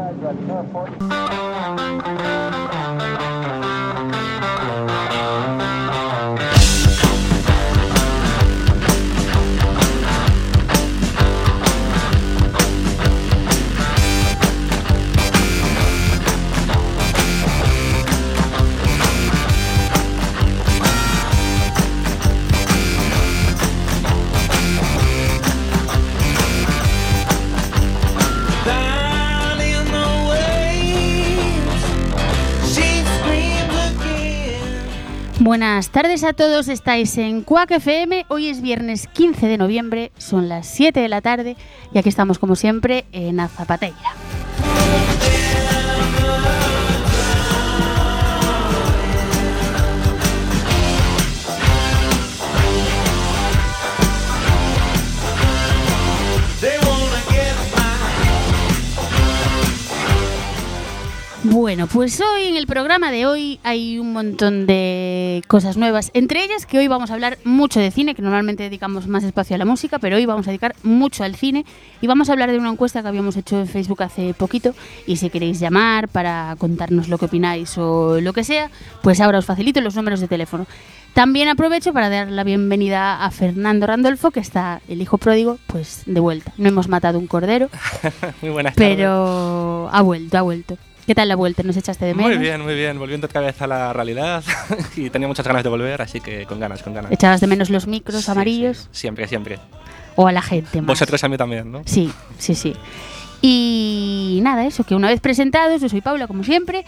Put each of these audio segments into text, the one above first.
Airport. Buenas tardes a todos, estáis en Cuac FM, hoy es viernes 15 de noviembre, son las 7 de la tarde y aquí estamos como siempre en Azapatella. Bueno, pues hoy en el programa de hoy hay un montón de cosas nuevas, entre ellas que hoy vamos a hablar mucho de cine, que normalmente dedicamos más espacio a la música, pero hoy vamos a dedicar mucho al cine y vamos a hablar de una encuesta que habíamos hecho en Facebook hace poquito y si queréis llamar para contarnos lo que opináis o lo que sea, pues ahora os facilito los números de teléfono. También aprovecho para dar la bienvenida a Fernando Randolfo, que está el hijo pródigo, pues de vuelta. No hemos matado un cordero, Muy buenas tardes. pero ha vuelto, ha vuelto. ¿Qué tal la vuelta? ¿Nos echaste de menos? Muy bien, muy bien. Volviendo otra vez a la realidad y tenía muchas ganas de volver, así que con ganas, con ganas. ¿Echabas de menos los micros Sí, amarillos? sí. Siempre, siempre. ¿O a la gente más? Vosotros a mí también, ¿no? Sí, sí, sí. Y nada, eso, que una vez presentados, yo soy Paula, como siempre,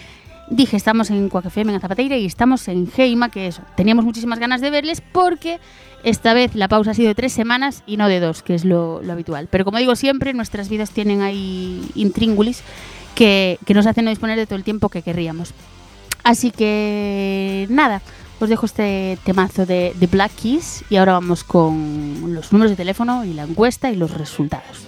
dije, estamos en Quack FM, en Zapateira, y estamos en Heima, que eso, teníamos muchísimas ganas de verles porque esta vez la pausa ha sido de tres semanas y no de dos, que es lo, lo habitual. Pero como digo siempre, nuestras vidas tienen ahí intríngulis que, nos hacen no disponer de todo el tiempo que querríamos. Así que nada, os dejo este temazo de, de Black Keys y ahora vamos con los números de teléfono y la encuesta y los resultados.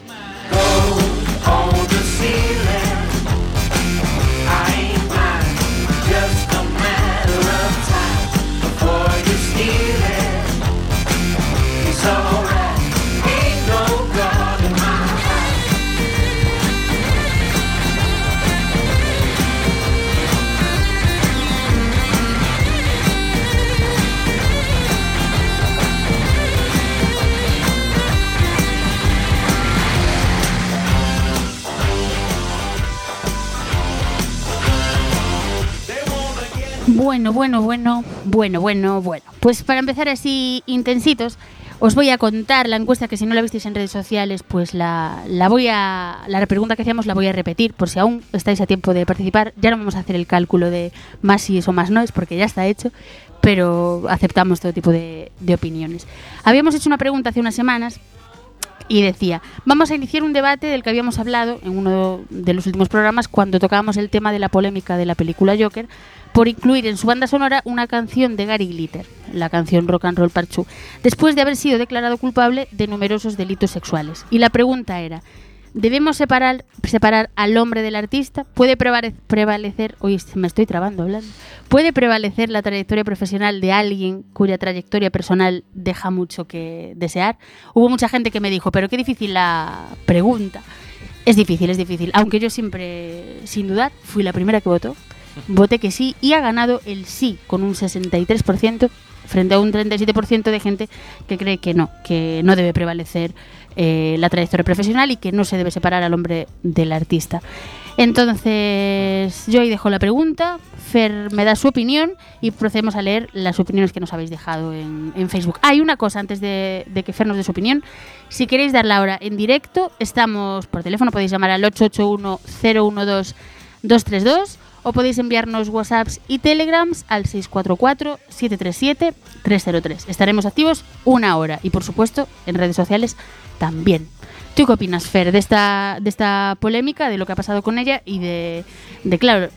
Bueno, bueno, bueno, bueno, bueno, bueno. Pues para empezar así intensitos, os voy a contar la encuesta que si no la visteis en redes sociales, pues la, la voy a. La pregunta que hacíamos la voy a repetir por si aún estáis a tiempo de participar. Ya no vamos a hacer el cálculo de más si es o más no es, porque ya está hecho, pero aceptamos todo tipo de, de opiniones. Habíamos hecho una pregunta hace unas semanas y decía, vamos a iniciar un debate del que habíamos hablado en uno de los últimos programas cuando tocábamos el tema de la polémica de la película Joker por incluir en su banda sonora una canción de Gary Glitter, la canción Rock and Roll Parchu, después de haber sido declarado culpable de numerosos delitos sexuales. Y la pregunta era, ¿debemos separar, separar al hombre del artista? ¿Puede prevale- prevalecer, hoy me estoy trabando hablando, ¿puede prevalecer la trayectoria profesional de alguien cuya trayectoria personal deja mucho que desear? Hubo mucha gente que me dijo, pero qué difícil la pregunta. Es difícil, es difícil. Aunque yo siempre, sin dudar, fui la primera que votó. Voté que sí y ha ganado el sí con un 63% frente a un 37% de gente que cree que no, que no debe prevalecer eh, la trayectoria profesional y que no se debe separar al hombre del artista. Entonces, yo ahí dejo la pregunta, Fer me da su opinión y procedemos a leer las opiniones que nos habéis dejado en, Facebook. Hay una cosa antes de, que Fer nos dé su opinión. Si queréis darla ahora en directo, estamos por teléfono, podéis llamar al 881-012-232 o podéis enviarnos WhatsApps y Telegrams al 644-737-303. Estaremos activos una hora y, por supuesto, en redes sociales también. ¿Tú qué opinas, Fer, de esta, de esta polémica, de lo que ha pasado con ella y de, de, claro,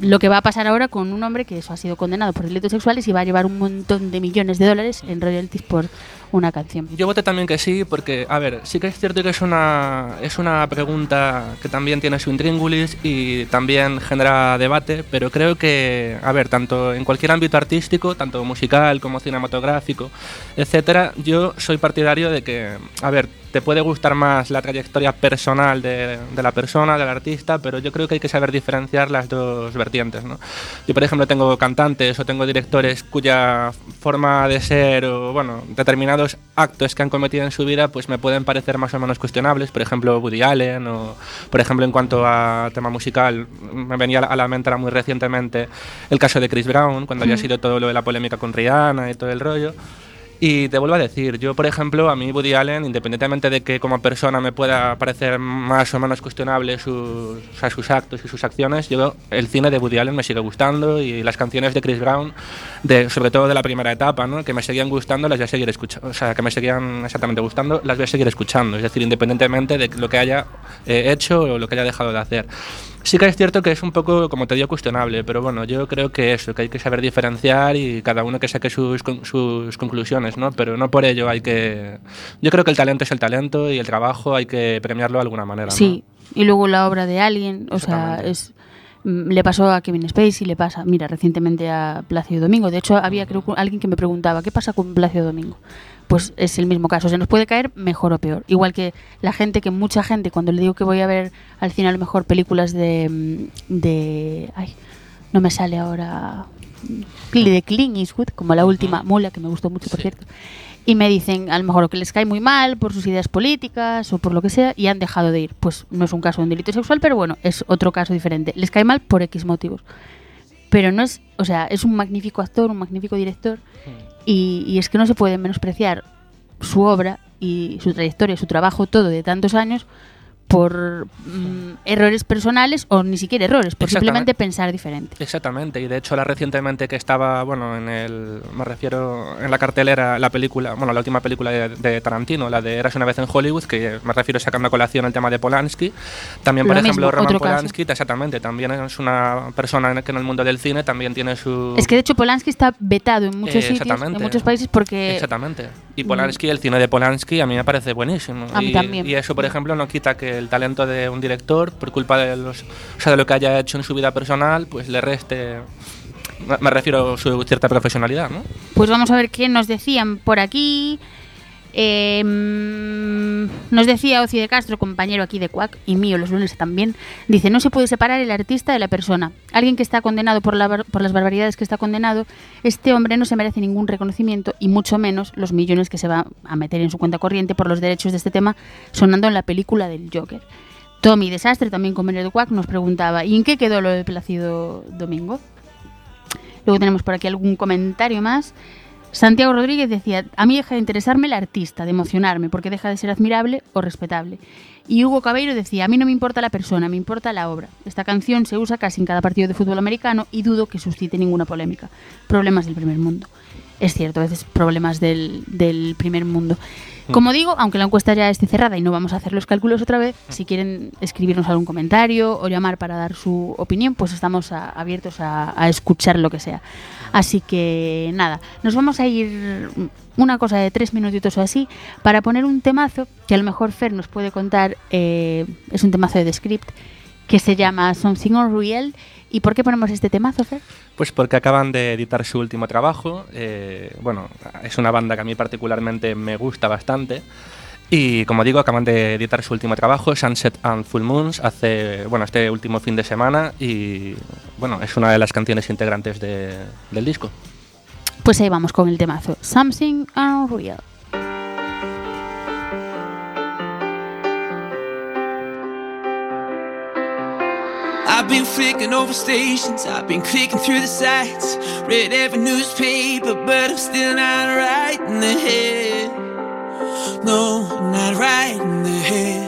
lo que va a pasar ahora con un hombre que eso ha sido condenado por delitos sexuales y va a llevar un montón de millones de dólares en royalties por una canción? Yo voté también que sí, porque, a ver, sí que es cierto que es una, es una pregunta que también tiene su intríngulis y también genera debate, pero creo que, a ver, tanto en cualquier ámbito artístico, tanto musical como cinematográfico, etcétera, yo soy partidario de que, a ver, te puede gustar más la trayectoria personal de, de, la persona, del artista, pero yo creo que hay que saber diferenciar las dos vertientes. ¿no? Yo, por ejemplo, tengo cantantes o tengo directores cuya forma de ser o, bueno, determinados actos que han cometido en su vida, pues me pueden parecer más o menos cuestionables. Por ejemplo, Woody Allen o, por ejemplo, en cuanto a tema musical, me venía a la mente muy recientemente el caso de Chris Brown, cuando había sido todo lo de la polémica con Rihanna y todo el rollo. Y te vuelvo a decir, yo por ejemplo, a mí Woody Allen, independientemente de que como persona me pueda parecer más o menos cuestionable sus, sus actos y sus acciones, yo el cine de Woody Allen me sigue gustando y las canciones de Chris Brown, de, sobre todo de la primera etapa, ¿no? que me seguían gustando, las voy a seguir escuchando, o sea, que me seguían exactamente gustando, las voy a seguir escuchando, es decir, independientemente de lo que haya eh, hecho o lo que haya dejado de hacer. Sí que es cierto que es un poco, como te digo, cuestionable, pero bueno, yo creo que eso, que hay que saber diferenciar y cada uno que saque sus, sus conclusiones, ¿no? Pero no por ello hay que... Yo creo que el talento es el talento y el trabajo hay que premiarlo de alguna manera. Sí, y luego la obra de alguien, o sea, es le pasó a Kevin Spacey, le pasa, mira, recientemente a Plácido Domingo. De hecho, había creo alguien que me preguntaba, ¿qué pasa con Plácido Domingo? Pues es el mismo caso, se nos puede caer mejor o peor. Igual que la gente, que mucha gente, cuando le digo que voy a ver al cine a lo mejor películas de, de ay, no me sale ahora, de Clint Eastwood, como la última Mula, que me gustó mucho, por cierto y me dicen a lo mejor que les cae muy mal por sus ideas políticas o por lo que sea y han dejado de ir. Pues no es un caso de un delito sexual, pero bueno, es otro caso diferente. Les cae mal por X motivos. Pero no es, o sea, es un magnífico actor, un magnífico director y, y es que no se puede menospreciar su obra y su trayectoria, su trabajo, todo de tantos años por mm, errores personales o ni siquiera errores, por simplemente pensar diferente. Exactamente, y de hecho la recientemente que estaba, bueno, en el, me refiero, en la cartelera, la película, bueno, la última película de, Tarantino, la de Eras una vez en Hollywood, que me refiero sacando a colación el tema de Polanski, también por ejemplo Roman Polanski, exactamente, también es una persona que en el mundo del cine también tiene su... Es que de hecho Polanski está vetado en muchos sitios, en muchos países porque... Exactamente, y Polanski, el cine de Polanski a mí me parece buenísimo. A mí y, también. y eso, por ejemplo, no quita que el talento de un director, por culpa de, los, o sea, de lo que haya hecho en su vida personal, pues le reste me refiero a su cierta profesionalidad, ¿no? Pues vamos a ver qué nos decían por aquí. Eh, nos decía Oci de Castro, compañero aquí de Cuac y mío los lunes también, dice, no se puede separar el artista de la persona. Alguien que está condenado por, la, por las barbaridades que está condenado, este hombre no se merece ningún reconocimiento y mucho menos los millones que se va a meter en su cuenta corriente por los derechos de este tema sonando en la película del Joker. Tommy Desastre, también compañero de Cuac, nos preguntaba, ¿y en qué quedó lo de Plácido Domingo? Luego tenemos por aquí algún comentario más. Santiago Rodríguez decía, a mí deja de interesarme el artista, de emocionarme, porque deja de ser admirable o respetable. Y Hugo Cabeiro decía, a mí no me importa la persona, me importa la obra. Esta canción se usa casi en cada partido de fútbol americano y dudo que suscite ninguna polémica. Problemas del primer mundo. Es cierto, a veces problemas del, del primer mundo. Como digo, aunque la encuesta ya esté cerrada y no vamos a hacer los cálculos otra vez, si quieren escribirnos algún comentario o llamar para dar su opinión, pues estamos abiertos a, escuchar lo que sea. Así que nada, nos vamos a ir una cosa de tres minutitos o así para poner un temazo que a lo mejor Fer nos puede contar, eh, es un temazo de The Script que se llama Something Unreal ¿Y por qué ponemos este temazo, Fer? Pues porque acaban de editar su último trabajo. Eh, bueno, es una banda que a mí particularmente me gusta bastante. Y como digo, acaban de editar su último trabajo, Sunset and Full Moons, hace, bueno, este último fin de semana. Y bueno, es una de las canciones integrantes del disco. Pues ahí vamos con el temazo, Something Unreal. I've been flicking over stations, I've been clicking through the sites, read every newspaper, but I'm still not right in the head. No, not right in the head.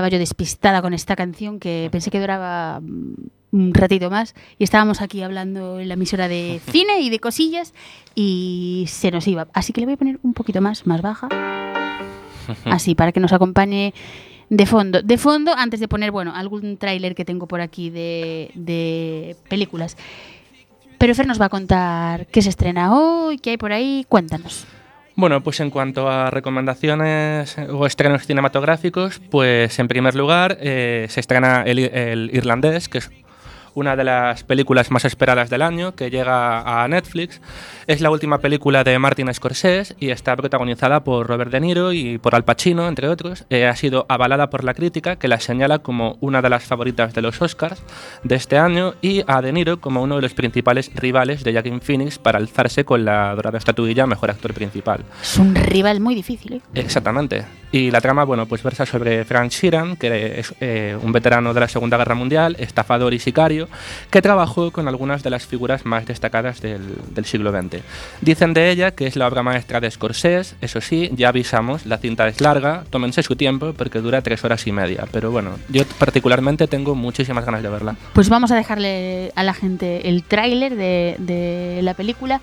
Estaba yo despistada con esta canción que pensé que duraba mm, un ratito más y estábamos aquí hablando en la emisora de cine y de cosillas y se nos iba. Así que le voy a poner un poquito más, más baja. Así, para que nos acompañe de fondo. De fondo, antes de poner, bueno, algún tráiler que tengo por aquí de, de películas. Pero Fer nos va a contar qué se estrena hoy, qué hay por ahí. Cuéntanos. Bueno, pues en cuanto a recomendaciones o estrenos cinematográficos, pues en primer lugar eh, se estrena el, el Irlandés, que es una de las películas más esperadas del año, que llega a Netflix. Es la última película de Martin Scorsese y está protagonizada por Robert De Niro y por Al Pacino, entre otros. Eh, ha sido avalada por la crítica, que la señala como una de las favoritas de los Oscars de este año, y a De Niro como uno de los principales rivales de Joaquin Phoenix para alzarse con la dorada estatuilla Mejor Actor Principal. Es un rival muy difícil, ¿eh? Exactamente. Y la trama, bueno, pues versa sobre Frank Sheeran, que es eh, un veterano de la Segunda Guerra Mundial, estafador y sicario, que trabajó con algunas de las figuras más destacadas del, del siglo XX. Dicen de ella que es la obra maestra de Scorsese, eso sí, ya avisamos, la cinta es larga, tómense su tiempo porque dura tres horas y media, pero bueno, yo particularmente tengo muchísimas ganas de verla. Pues vamos a dejarle a la gente el tráiler de, de la película.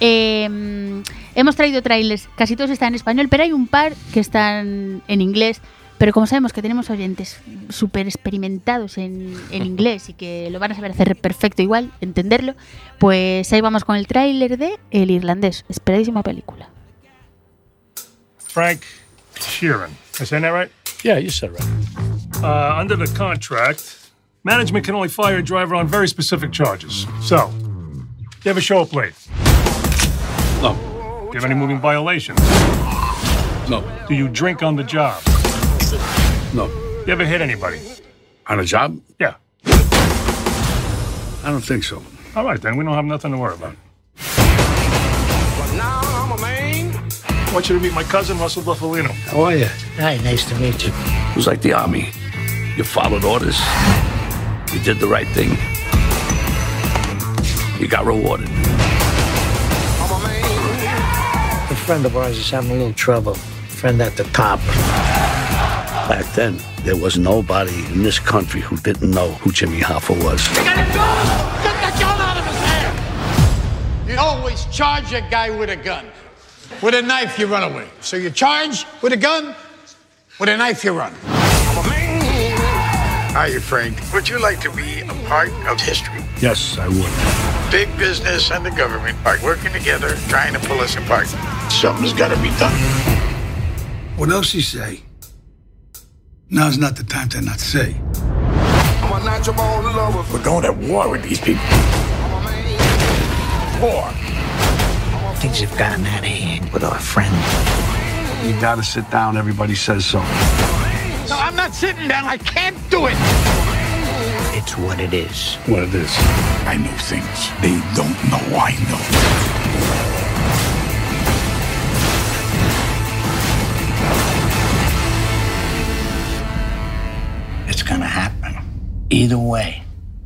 Eh, hemos traído trailers, casi todos están en español, pero hay un par que están en inglés. Pero como sabemos que tenemos oyentes súper experimentados en, en inglés y que lo van a saber hacer perfecto igual, entenderlo, pues ahí vamos con el tráiler de El Irlandés, esperadísima película. Frank Sheeran. Saying that right? Yeah, you said right. Uh, under the contract, management can only fire a driver on very specific charges. So, you ever show up late? No, Do you have any moving violations? no, Do you drink on the job? no. You ever hit anybody? On a job? Yeah. I don't think so. All right, then. We don't have nothing to worry about. But now I'm a man. I want you to meet my cousin, Russell Buffalino. How are you? Hi, nice to meet you. It was like the army. You followed orders. You did the right thing. You got rewarded. Friend of ours is having a little trouble. Friend at the top. Back then, there was nobody in this country who didn't know who Jimmy Hoffa was. Get the gun out of his hand! You always charge a guy with a gun. With a knife, you run away. So you charge with a gun, with a knife, you run. Hiya, Frank. Would you like to be a part of history? Yes, I would. Big business and the government are working together, trying to pull us apart. Something's got to be done. What else you say? Now's not the time to not say. We're going to war with these people. War. Things have gotten out of hand with our friend. You gotta sit down, everybody says so. No, I'm not sitting down. I can't do it. It's what it is. What it is. I know things they don't know I know. It's gonna happen. Either way,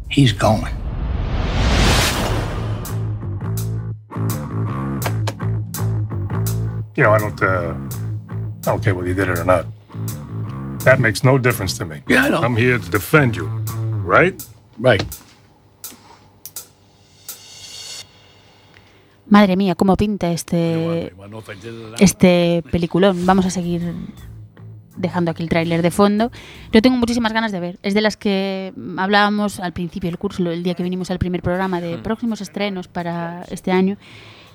he's going. You know, I don't, uh, I don't care whether you did it or not. That makes no difference to me. Yeah, I know. I'm here to defend you, right? Right. Madre mía, cómo pinta este, este peliculón. Vamos a seguir dejando aquí el tráiler de fondo. Yo tengo muchísimas ganas de ver. Es de las que hablábamos al principio del curso, el día que vinimos al primer programa de próximos estrenos para este año.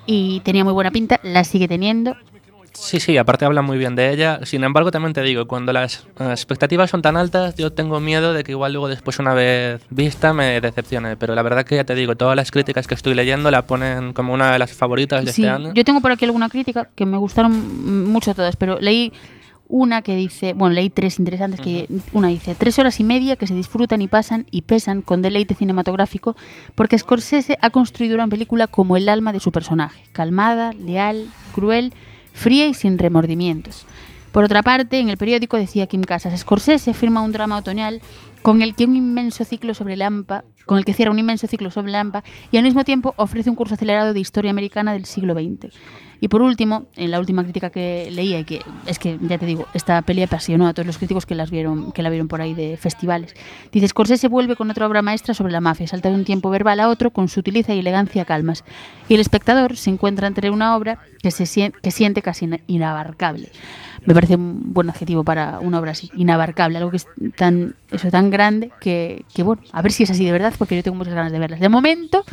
Y tenía muy buena pinta, la sigue teniendo. Sí, sí, aparte habla muy bien de ella. Sin embargo, también te digo, cuando las expectativas son tan altas, yo tengo miedo de que igual luego después una vez vista me decepcione. Pero la verdad que ya te digo, todas las críticas que estoy leyendo la ponen como una de las favoritas de Sí, este año. yo tengo por aquí alguna crítica que me gustaron mucho todas, pero leí una que dice, bueno, leí tres interesantes, que una dice, tres horas y media que se disfrutan y pasan y pesan con deleite cinematográfico, porque Scorsese ha construido una película como el alma de su personaje, calmada, leal, cruel, fría y sin remordimientos. Por otra parte, en el periódico decía Kim Casas, Scorsese firma un drama otoñal con el que un inmenso ciclo sobre Lampa, con el que cierra un inmenso ciclo sobre Lampa y al mismo tiempo ofrece un curso acelerado de historia americana del siglo XX. Y por último, en la última crítica que leía, y que es que ya te digo, esta peli apasionó a todos los críticos que las vieron, que la vieron por ahí de festivales. Dice Scorsese vuelve con otra obra maestra sobre la mafia, salta de un tiempo verbal a otro con sutileza y elegancia calmas. Y el espectador se encuentra entre una obra que se que siente casi ina- inabarcable. Me parece un buen adjetivo para una obra así, inabarcable, algo que es tan, eso, tan grande que, que, bueno, a ver si es así de verdad, porque yo tengo muchas ganas de verlas. De momento,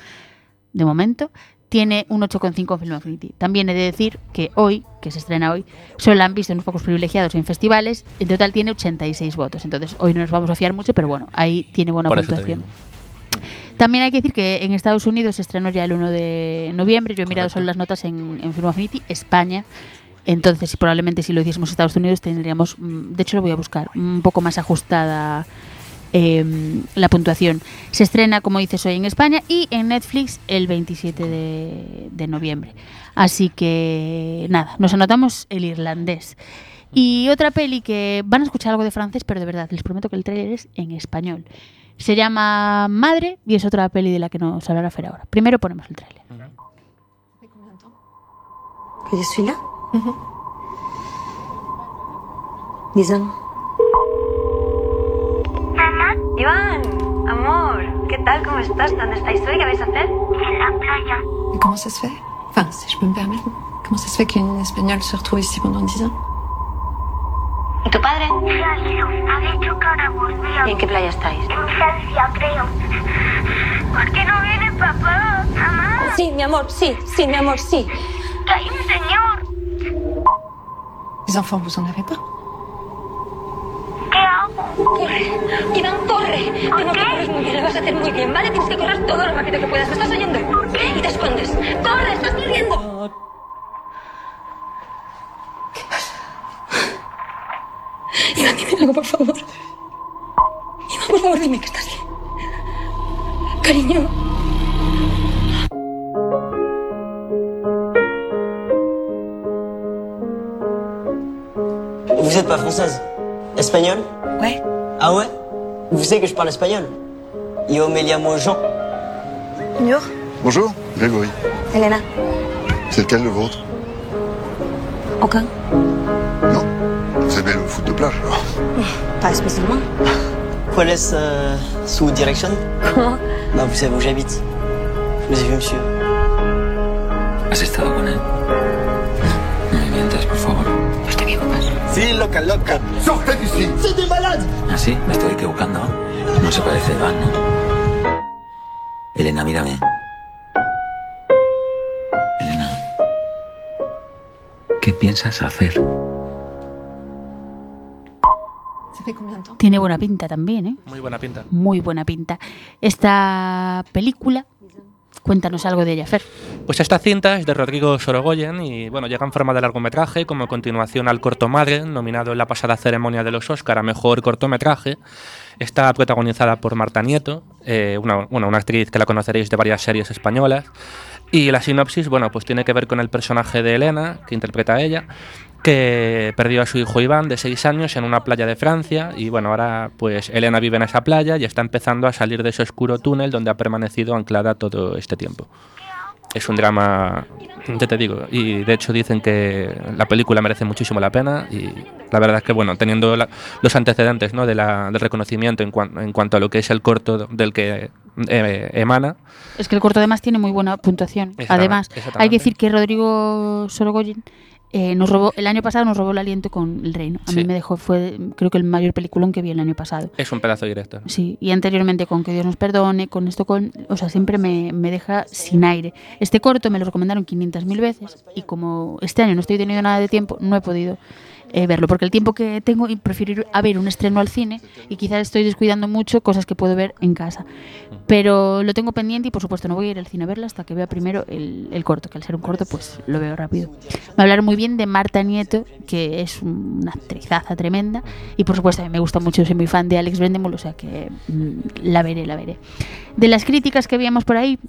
de momento, tiene un 8,5 en Film Affinity. También he de decir que hoy, que se estrena hoy, solo la han visto unos pocos privilegiados en festivales. En total tiene 86 votos. Entonces, hoy no nos vamos a fiar mucho, pero bueno, ahí tiene buena Por puntuación. También hay que decir que en Estados Unidos se estrenó ya el 1 de noviembre. Yo he mirado solo las notas en, en Film Affinity, España. Entonces, probablemente si lo hiciésemos en Estados Unidos, tendríamos, mm, de hecho lo voy a buscar, un poco más ajustada eh, la puntuación. Se estrena, como dices, hoy en España y en Netflix el 27 de, de noviembre. Así que, nada, nos anotamos el irlandés. Y otra peli que van a escuchar algo de francés, pero de verdad, les prometo que el trailer es en español. Se llama Madre y es otra peli de la que nos hablará Fer ahora. Primero ponemos el trailer. Que je suis là Dix ans. Iván, amor, ¿qué tal? ¿Cómo estás? ¿Dónde estáis hoy? ¿Qué vais a hacer? En la playa. Comment ça se fait Enfin, si je peux me permettre, comment ça se fait qu'une espagnole se retrouve ici pendant 10 ans? ¿Y tu padre? Se ha ido. Ha dicho que ahora volvía. ¿Y en qué playa estáis? En Francia, creo. ¿Por qué no viene papá? Mamá. Sí, mi amor, sí, sí, mi amor, sí. Que hay un señor. Les enfants, vous en avez pas ¿Qué hago? Corre, Iván, corre. Tengo que corres muy bien, lo vas a hacer muy bien, ¿vale? Tienes que correr todo lo rápido que puedas. ¿Me estás oyendo? ¿Por qué? Y te escondes. ¡Corre, estás corriendo! ¿Qué pasa? Iván, dime algo, por favor. Iván, por favor, dime que estás bien. Cariño. Vous êtes pas française Espagnole Ouais. Ah ouais? Vous savez que je parle espagnol? Yo me llamo Jean. Bonjour. Bonjour, Grégory. Elena. C'est lequel le vôtre? Aucun. Non. Vous aimez le foot de plage alors Pas spécialement. ¿Cuál es euh, su dirección Comment Bah vous savez où j'habite. Je vous ai vu monsieur. ¿Has estado con él? Sí, loca, loca. Sortez d'ici C'est des malades ¿Ah, sí? Me estoy equivocando. No se parece a Iván, ¿no? Elena, mírame. Elena. ¿Qué piensas hacer? Tiene buena pinta también, ¿eh? Muy buena pinta. Muy buena pinta. Esta película, cuéntanos algo de ella, Fer. Pues esta cinta es de Rodrigo Sorogoyen y bueno, llega en forma de largometraje como continuación al corto Madre, nominado en la pasada ceremonia de los Oscar a Mejor Cortometraje. Está protagonizada por Marta Nieto, eh, una, bueno, una actriz que la conoceréis de varias series españolas. Y la sinopsis, bueno, pues tiene que ver con el personaje de Elena, que interpreta a ella, que perdió a su hijo Iván de 6 años en una playa de Francia y bueno, ahora pues Elena vive en esa playa y está empezando a salir de ese oscuro túnel donde ha permanecido anclada todo este tiempo. Es un drama, ya te digo, y de hecho dicen que la película merece muchísimo la pena y la verdad es que bueno, teniendo la- los antecedentes ¿no? de la, del reconocimiento en, cuan- en cuanto a lo que es el corto del que eh, emana, Es que el corto además tiene muy buena puntuación. Además, hay que decir que Rodrigo Sorogoyen eh, nos robó, el año pasado nos robó el aliento con El Reino. A mí Sí. me dejó, fue creo que el mayor peliculón que vi el año pasado. es un pedazo directo. Sí, y anteriormente con Que Dios nos perdone, con esto, con, o sea, siempre me, me deja sin aire. Este corto me lo recomendaron 500.000 veces y como este año no estoy teniendo nada de tiempo, no he podido eh, verlo, porque el tiempo que tengo y prefiero ir a ver un estreno al cine y quizás estoy descuidando mucho cosas que puedo ver en casa. Pero lo tengo pendiente y por supuesto no voy a ir al cine a verla hasta que vea primero el, el corto, que al ser un corto pues lo veo rápido. Me hablaron muy bien de Marta Nieto, que es una actrizaza tremenda y por supuesto a mí me gusta mucho, soy muy fan de Alex Brendemol, o sea que mm, la veré, la veré. De las críticas que veíamos por ahí,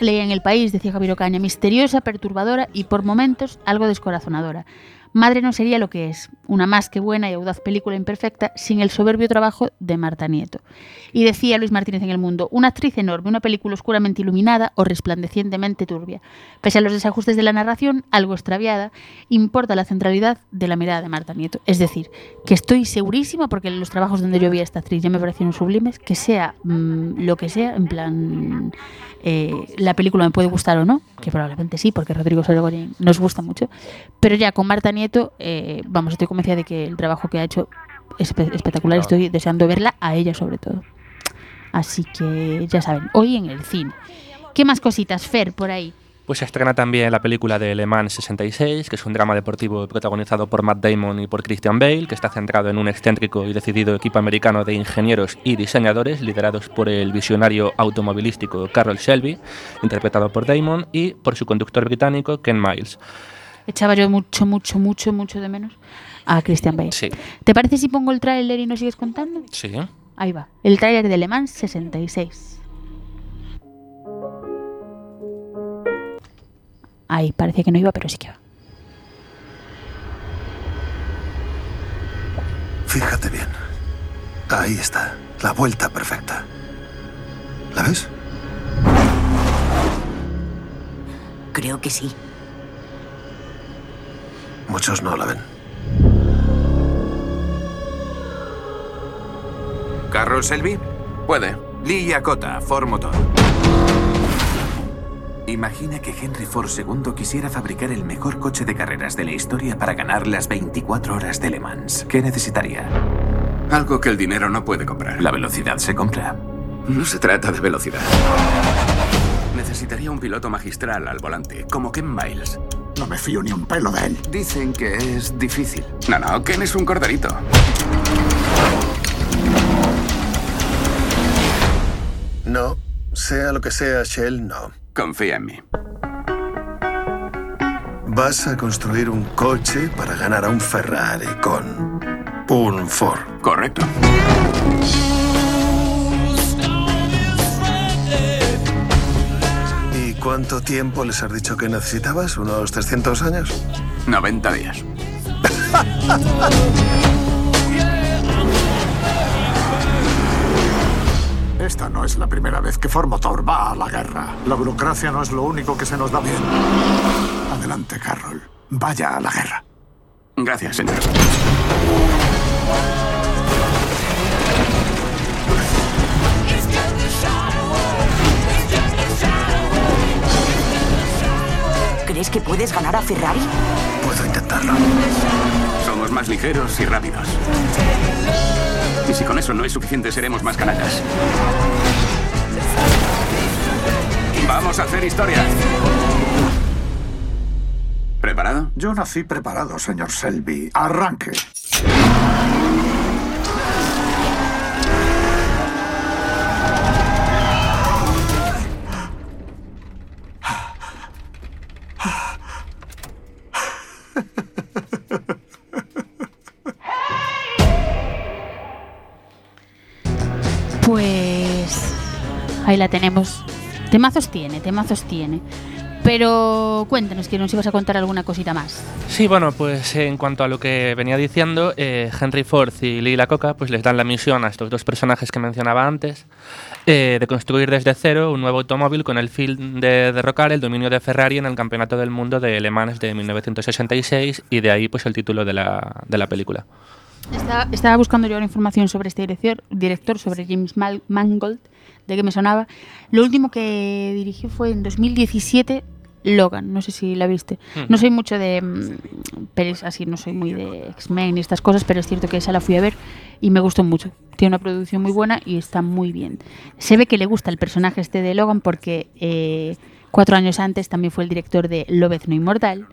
leía en El País, decía Javier Ocaña, misteriosa, perturbadora y por momentos algo descorazonadora. Madre no sería lo que es, una más que buena y audaz película imperfecta sin el soberbio trabajo de Marta Nieto. Y decía Luis Martínez en El Mundo, una actriz enorme, una película oscuramente iluminada o resplandecientemente turbia. Pese a los desajustes de la narración, algo extraviada, importa la centralidad de la mirada de Marta Nieto. Es decir, que estoy segurísima, porque los trabajos donde yo vi a esta actriz ya me parecieron sublimes, que sea mm, lo que sea, en plan, eh, la película me puede gustar o no, que probablemente sí, porque Rodrigo Sorogoyen nos gusta mucho, pero ya con Marta Nieto, eh, vamos, estoy convencida de que el trabajo que ha hecho es espe- espectacular, estoy deseando verla a ella sobre todo. Así que ya saben, hoy en el cine. ¿Qué más cositas, Fer, por ahí? Pues se estrena también la película de Le Mans 66, que es un drama deportivo protagonizado por Matt Damon y por Christian Bale, que está centrado en un excéntrico y decidido equipo americano de ingenieros y diseñadores liderados por el visionario automovilístico Carroll Shelby, interpretado por Damon, y por su conductor británico Ken Miles. Echaba yo mucho, mucho, mucho, mucho de menos a Christian Bale. Sí, ¿Te parece si pongo el tráiler y nos sigues contando? sí. Ahí va. El tráiler de Le Mans 66. Ahí, parecía que no iba, pero sí que va. Fíjate bien. Ahí está, la vuelta perfecta. ¿La ves? Creo que sí. Muchos no la ven. ¿Carroll Selby? Puede. Lee Yakota, Ford Motor. Imagina que Henry Ford II quisiera fabricar el mejor coche de carreras de la historia para ganar las 24 horas de Le Mans. ¿Qué necesitaría? Algo que el dinero no puede comprar. La velocidad se compra. No se trata de velocidad. Necesitaría un piloto magistral al volante, como Ken Miles. No me fío ni un pelo de él. Dicen que es difícil. No, no, Ken es un corderito. No, sea lo que sea, Shell, no. Confía en mí. Vas a construir un coche para ganar a un Ferrari con un Ford. Correcto. ¿Y cuánto tiempo les has dicho que necesitabas? ¿Unos 300 años? 90 días. Esta no es la primera vez que Ford Motor va a la guerra. La burocracia no es lo único que se nos da bien. Adelante, Carroll. Vaya a la guerra. Gracias, señor. ¿Crees que puedes ganar a Ferrari? Puedo intentarlo. Somos más ligeros y rápidos. Y si con eso no es suficiente, seremos más canallas. Vamos a hacer historia. ¿Preparado? Yo nací preparado, señor Selby. Arranque. La tenemos. Temazos tiene, temazos tiene. Pero cuéntanos que nos ibas a contar alguna cosita más. Sí, bueno, pues en cuanto a lo que venía diciendo, eh, Henry Ford y Lila Coca pues les dan la misión a estos dos personajes que mencionaba antes eh, de construir desde cero un nuevo automóvil con el fin de derrocar el dominio de Ferrari en el Campeonato del Mundo de Le Mans de 1966 y de ahí pues el título de la, de la película. Estaba, estaba buscando yo ahora información sobre este director, director sobre James Mangold, de que me sonaba. Lo último que dirigió fue en 2017 Logan, no sé si la viste. Hmm. No soy mucho de mm, pelis así, no soy muy de X-Men y estas cosas, pero es cierto que esa la fui a ver y me gustó mucho. Tiene una producción muy buena y está muy bien. Se ve que le gusta el personaje este de Logan porque eh, cuatro años antes también fue el director de Lobezno Inmortal.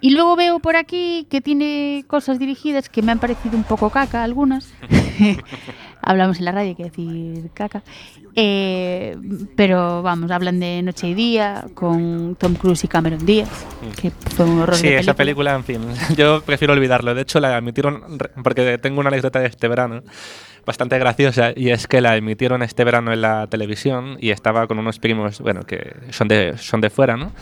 Y luego veo por aquí que tiene cosas dirigidas que me han parecido un poco caca, algunas. Hablamos en la radio, hay que decir caca. Eh, pero vamos, hablan de Noche y Día con Tom Cruise y Cameron Díaz, que fue un horror Sí, de esa película. en fin, yo prefiero olvidarlo. De hecho, la emitieron, porque tengo una anécdota de este verano bastante graciosa, y es que la emitieron este verano en la televisión y estaba con unos primos, bueno, que son de, son de fuera, ¿no?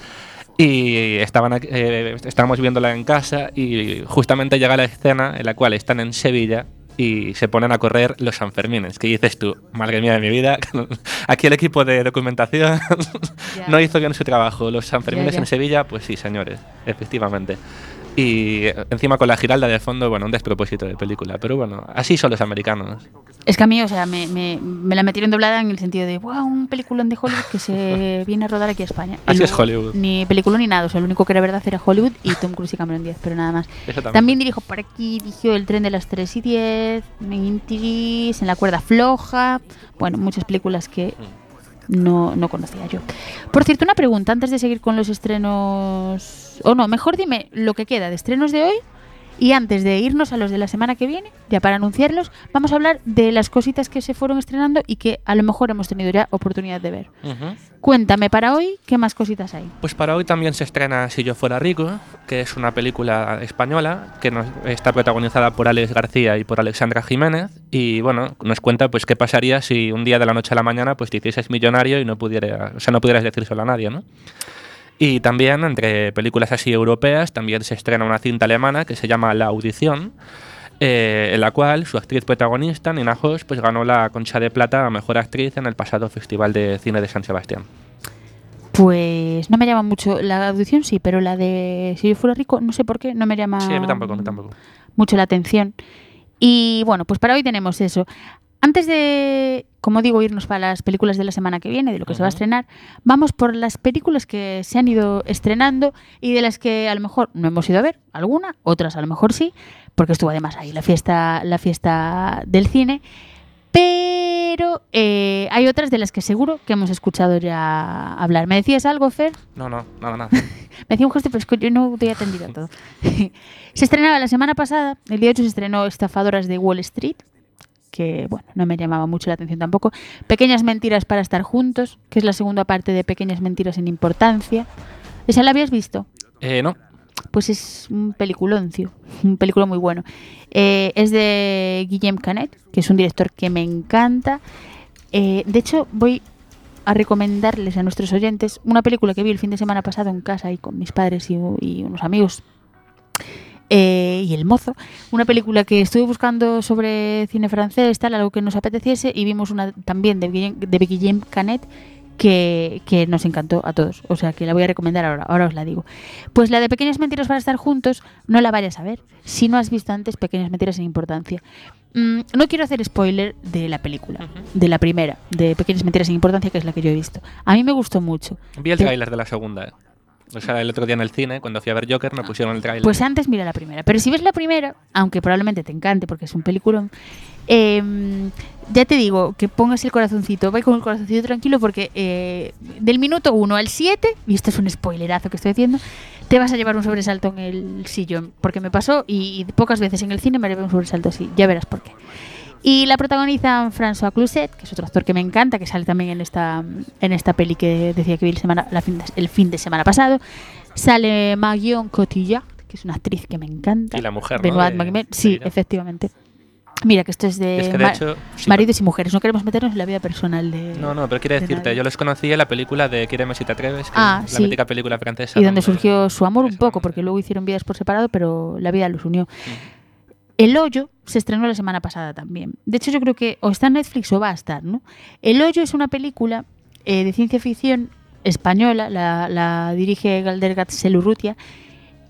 Y estaban eh, estábamos viéndola en casa y justamente llega la escena en la cual están en Sevilla y se ponen a correr los Sanfermines. ¿Qué dices tú? Madre mía de mi vida, aquí el equipo de documentación no hizo bien su trabajo. Los Sanfermines en Sevilla, pues sí, señores, efectivamente. Y encima con la Giralda de fondo, bueno, un despropósito de película. Pero bueno, así son los americanos. Es que a mí, o sea, me, me- me la metieron doblada en el sentido de, wow, un peliculón de Hollywood que se viene a rodar aquí a España. Y Así es Hollywood. Ni película ni nada, o sea, lo único que era verdad era Hollywood y Tom Cruise y Cameron Díaz, pero nada más. También. Dirijo por aquí, dirigió El tren de las 3 y 10, Mintiris, En la cuerda floja, bueno, muchas películas que no, no conocía yo. Por cierto, una pregunta antes de seguir con los estrenos, o no, mejor dime lo que queda de estrenos de hoy y antes de irnos a los de la semana que viene, ya para anunciarlos, vamos a hablar de las cositas que se fueron estrenando y que a lo mejor hemos tenido ya oportunidad de ver. Ujú. Cuéntame para hoy qué más cositas hay. Pues para hoy también se estrena Si yo fuera rico, que es una película española que nos, está protagonizada por Alex García y por Alexandra Jiménez y bueno, nos cuenta pues qué pasaría si un día de la noche a la mañana pues te hicieses millonario y no pudiera, o sea, no pudieras decírselo a nadie, ¿no? Y también entre películas así europeas también se estrena una cinta alemana que se llama La audición. eh, en la cual su actriz protagonista, Nina Hoss, pues ganó la Concha de Plata a Mejor Actriz en el pasado Festival de Cine de San Sebastián. Pues no me llama mucho la audición, sí, pero la de Si yo fuera rico, no sé por qué, no me llama Sí, tampoco, tampoco. mucho la atención. Y bueno, pues para hoy tenemos eso. Antes de, como digo, irnos para las películas de la semana que viene, de lo que se va a estrenar, vamos por las películas que se han ido estrenando y de las que a lo mejor no hemos ido a ver, alguna, otras a lo mejor sí, porque estuvo además ahí la fiesta, la fiesta del cine. Pero eh, hay otras de las que seguro que hemos escuchado ya hablar. ¿Me decías algo, Fer? No, no, nada, nada. Me hacía un gesto, pero es que yo no te he atendido a todo. se estrenaba la semana pasada, el día 8 se estrenó Estafadoras de Wall Street, que bueno, no me llamaba mucho la atención tampoco. Pequeñas mentiras para estar juntos, que es la segunda parte de Pequeñas mentiras sin importancia. ¿Esa la habías visto? Eh, no. Pues es un peliculoncio, un película muy bueno. Eh, es de Guillem Canet, que es un director que me encanta. Eh, de hecho, voy a recomendarles a nuestros oyentes una película que vi el fin de semana pasado en casa ahí con mis padres y, y unos amigos. Eh, y el mozo, una película que estuve buscando sobre cine francés, tal, algo que nos apeteciese, y vimos una también de de Guillem Canet que, que nos encantó a todos. O sea que la voy a recomendar ahora, ahora os la digo. Pues la de Pequeñas Mentiras para estar juntos, no la vayas a ver si no has visto antes Pequeñas Mentiras sin importancia. Mm, no quiero hacer spoiler de la película, de la primera, de Pequeñas Mentiras sin importancia, que es la que yo he visto. A mí me gustó mucho. Vi el Te- tráiler de la segunda. O sea, el otro día en el cine, cuando fui a ver Joker, me pusieron el tráiler. Pues antes mira la primera. Pero si ves la primera, aunque probablemente te encante porque es un peliculón, eh, ya te digo que pongas el corazoncito, vai con el corazoncito tranquilo porque eh, del minuto 1 al 7, y esto es un spoilerazo que estoy haciendo, te vas a llevar un sobresalto en el sillón. Porque me pasó y, y pocas veces en el cine me llevé un sobresalto así. Ya verás por qué. Y la protagonizan François Cluzet, que es otro actor que me encanta, que sale también en esta, en esta peli que decía que vi el, semana, la fin de- el fin de semana pasado. Sale Marion Cotillard, que es una actriz que me encanta. Y la mujer, ¿no? Benoit de- Magimel. Sí, de- efectivamente. Mira, que esto es de, Es que de ma- hecho, sí, maridos y mujeres. No queremos meternos en la vida personal de. No, no, pero quiero de decirte, nadie. yo los conocí en la película de Quiéreme si te atreves, que Ah, es la sí. mítica película francesa. Y donde surgió su amor un poco, porque luego hicieron vidas por separado, pero la vida los unió. El Hoyo se estrenó la semana pasada también. De hecho, yo creo que o está en Netflix o va a estar, ¿no? El Hoyo es una película eh, de ciencia ficción española, la, la dirige Galdergat Selurrutia.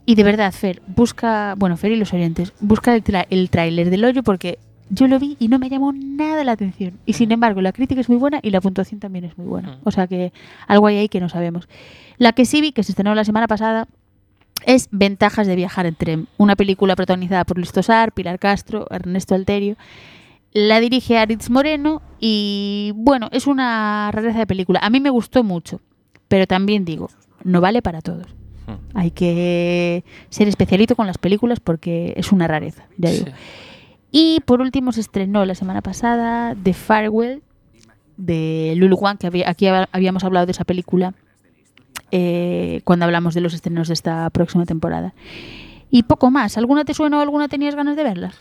Y de verdad, Fer, busca, bueno, Fer y los oyentes, busca el, tra- el tráiler del Hoyo porque yo lo vi y no me llamó nada la atención. Y sin embargo, la crítica es muy buena y la puntuación también es muy buena. O sea que algo hay ahí que no sabemos. La que sí vi, que se estrenó la semana pasada, es Ventajas de viajar en tren, una película protagonizada por Luis Tosar, Pilar Castro, Ernesto Alterio. La dirige Aritz Moreno y bueno, es una rareza de película. A mí me gustó mucho, pero también digo, no vale para todos. Hay que ser especialito con las películas porque es una rareza, ya digo. Y por último se estrenó la semana pasada The Farewell de Lulu Wang, que había- aquí hab- habíamos hablado de esa película eh, cuando hablamos de los estrenos de esta próxima temporada. Y poco más. ¿Alguna te suena o alguna tenías ganas de verla?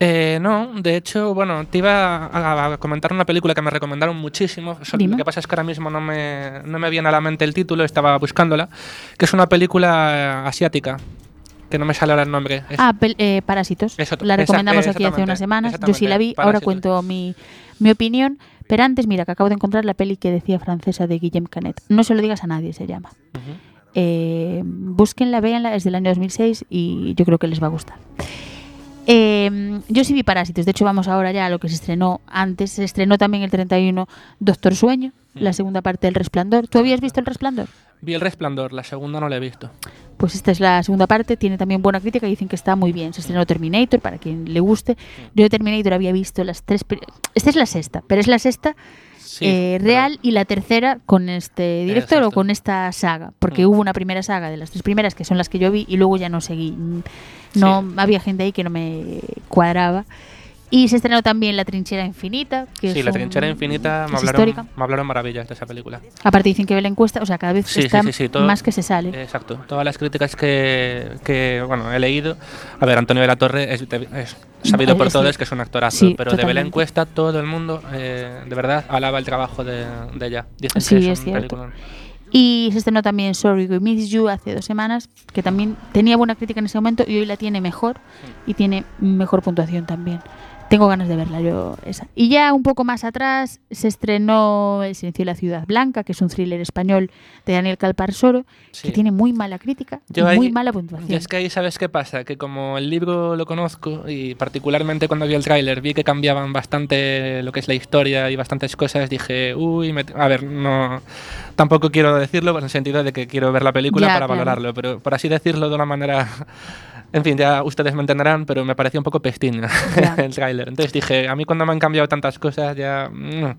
Eh, no, de hecho, bueno, te iba a, a comentar una película que me recomendaron muchísimo. Dime. Lo que pasa es que ahora mismo no me, no me viene a la mente el título, estaba buscándola, que es una película eh, asiática, que no me sale ahora el nombre. Es- Ah, eh, Parásitos. Eso- la recomendamos aquí hace unas semanas. Yo sí la vi, ahora cuento mi, mi opinión. Pero antes, mira, que acabo de encontrar la peli que decía francesa de Guillem Canet. No se lo digas a nadie, se llama. Eh, búsquenla, véanla, es del año 2006 y yo creo que les va a gustar. Eh, yo sí vi Parásitos, de hecho vamos ahora ya a lo que se estrenó antes. Se estrenó también el 31 Doctor Sueño, la segunda parte del Resplandor. ¿Tú habías visto el Resplandor? Vi El Resplandor, la segunda no la he visto. Pues esta es la segunda parte, tiene también buena crítica y dicen que está muy bien. Se estrenó Terminator, para quien le guste. Yo de Terminator había visto las tres... Esta es la sexta, pero es la sexta eh, real y la tercera con este director o con esta saga. Porque hubo una primera saga de las tres primeras, que son las que yo vi, y luego ya no seguí. Mm, No había gente ahí que no me cuadraba. Y se estrenó también La Trinchera Infinita, que Sí, es La Trinchera Infinita me es hablaron, me hablaron maravillas de esa película. Aparte dicen que ve la encuesta, o sea, cada vez Sí, está sí, sí, todo- más que se sale. Exacto. Todas las críticas que, que, bueno, he leído. A ver, Antonio de la Torre es, es sabido por es- todos que es un actorazo, pero de la encuesta todo el mundo, eh, de verdad, alaba el trabajo de, de ella. Dicen Sí, que es un cierto. Y se estrenó también Sorry We Miss You hace dos semanas, que también tenía buena crítica en ese momento y hoy la tiene mejor y tiene mejor puntuación también. Tengo ganas de verla yo esa. Y ya un poco más atrás se estrenó El silencio de la ciudad blanca, que es un thriller español de Daniel Calparsoro, que tiene muy mala crítica y Yo ahí- muy mala puntuación. Y es que ahí sabes qué pasa, que como el libro lo conozco y particularmente cuando vi el tráiler vi que cambiaban bastante lo que es la historia y bastantes cosas, dije, uy, me- a ver, no, tampoco quiero decirlo en el sentido de que quiero ver la película Ya, para claro. valorarlo, pero por así decirlo de una manera, en fin, ya ustedes me entenderán, pero me pareció un poco pestín el tráiler. Entonces dije, a mí cuando me han cambiado tantas cosas ya... mm,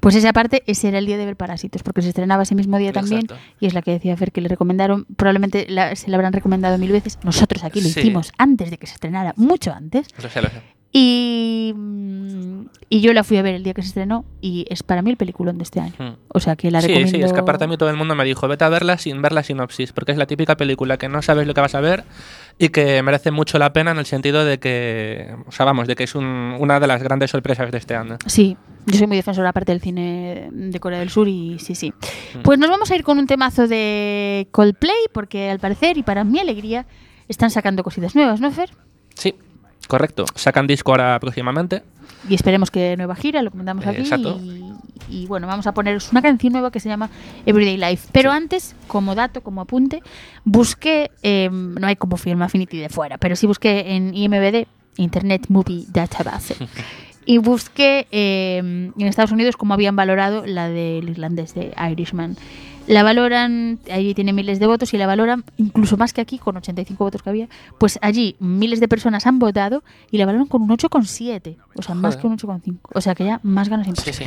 Pues esa parte, ese era el día de ver Parásitos, porque se estrenaba ese mismo día también, y es la que decía Fer que le recomendaron, probablemente la- se la habrán recomendado mil veces. Nosotros aquí lo Sí. hicimos antes de que se estrenara, mucho antes. lo sé, lo sé. Y, mm, y yo la fui a ver el día que se estrenó y es para mí el peliculón de este año. Mm. O sea que la sí, recomiendo. sí, es que aparte a mí todo el mundo me dijo, vete a verla sin ver la sinopsis, porque es la típica película que no sabes lo que vas a ver y que merece mucho la pena en el sentido de que, o sea, vamos, de que es un- una de las grandes sorpresas de este año. Sí, yo soy muy defensora aparte del cine de Corea del Sur y sí, sí. Mm. Pues nos vamos a ir con un temazo de Coldplay porque al parecer y para mi alegría están sacando cositas nuevas, ¿no, Fer? Sí, correcto. Sacan disco ahora próximamente. Y esperemos que nueva gira, lo comentamos Eh, aquí. exacto. Y, y bueno, vamos a poneros una canción nueva que se llama Everyday Life. Pero antes, como dato, como apunte, busqué, eh, no hay como Film Affinity de fuera, pero sí busqué en IMBD, Internet Movie Database. Y busqué eh, en Estados Unidos cómo habían valorado la del irlandés de Irishman. La valoran, allí tiene miles de votos y la valoran incluso más que aquí, con 85 votos que había. Pues allí miles de personas han votado y la valoran con un 8,7. O sea, más que un 8,5. O sea, que ya más ganas Sí, sí.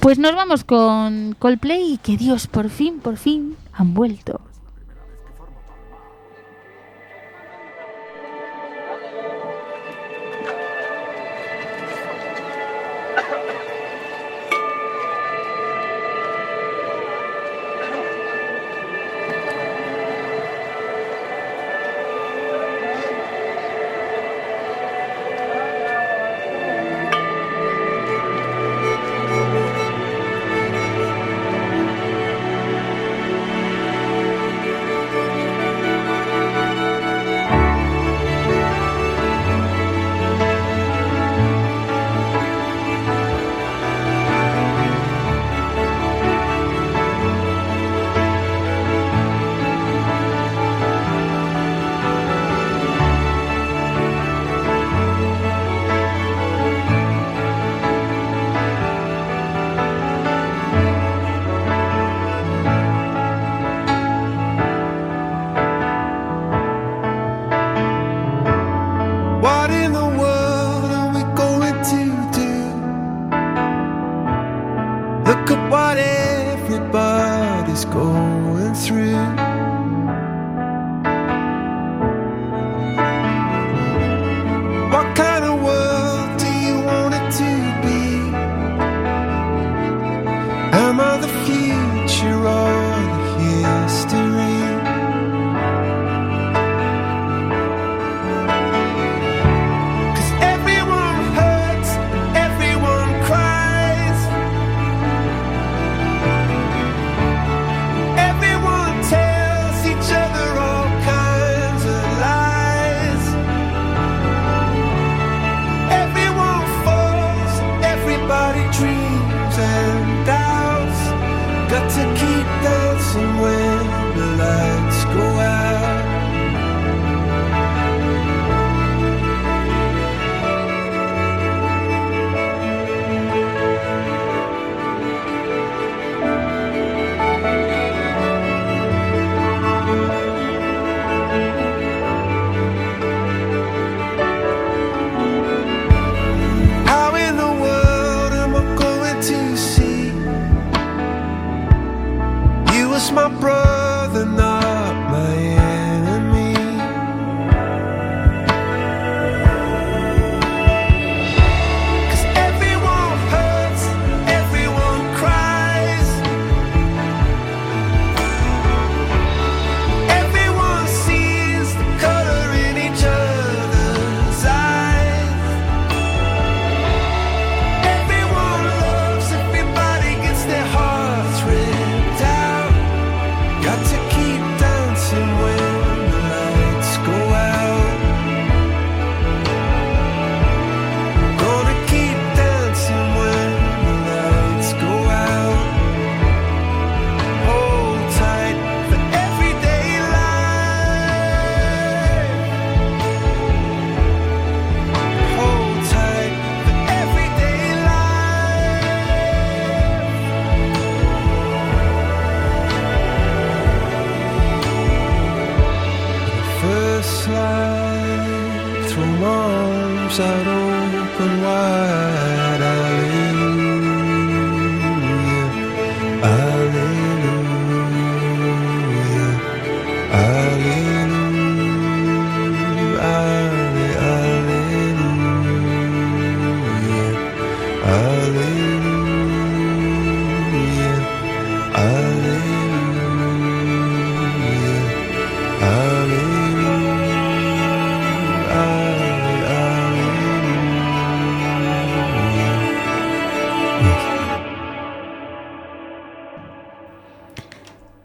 Pues nos vamos con Coldplay y que Dios, por fin, por fin han vuelto.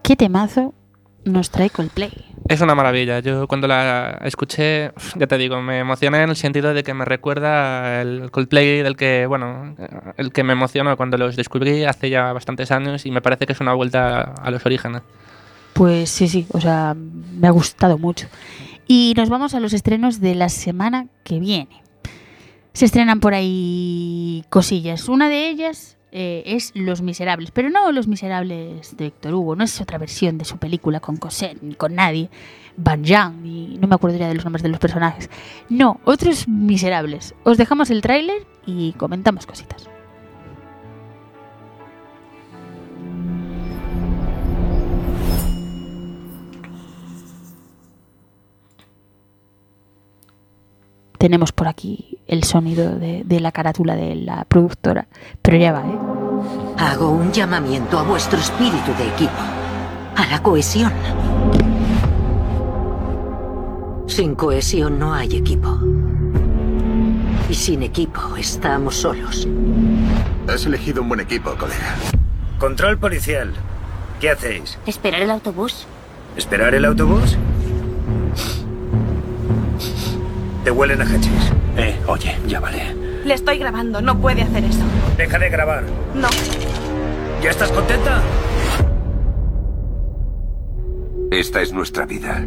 ¿Qué temazo nos trae Coldplay? Es una maravilla. Yo cuando la escuché, ya te digo, me emocioné en el sentido de que me recuerda el Coldplay del que, bueno, el que me emocionó cuando los descubrí hace ya bastantes años y me parece que es una vuelta a los orígenes. Pues sí, sí, o sea, me ha gustado mucho. Y nos vamos a los estrenos de la semana que viene. se estrenan por ahí cosillas. Una de ellas eh, es Los Miserables, pero no Los Miserables de Víctor Hugo, no es otra versión de su película con Cosette, ni con nadie, Van ni no me acuerdo ya de los nombres de los personajes. No, otros Miserables. Os dejamos el tráiler y comentamos cositas. tenemos por aquí el sonido de, de, la carátula de la productora. Pero ya va, ¿eh? Hago un llamamiento a vuestro espíritu de equipo, a la cohesión. Sin cohesión no hay equipo. Y sin equipo estamos solos. Has elegido un buen equipo, colega. Control policial. ¿Qué hacéis? ¿Esperar el autobús? ¿Esperar el autobús? Te huelen a hachís. Eh, oye, ya vale. Le estoy grabando, no puede hacer eso. Deja de grabar. No. ¿Ya estás contenta? Esta es nuestra vida.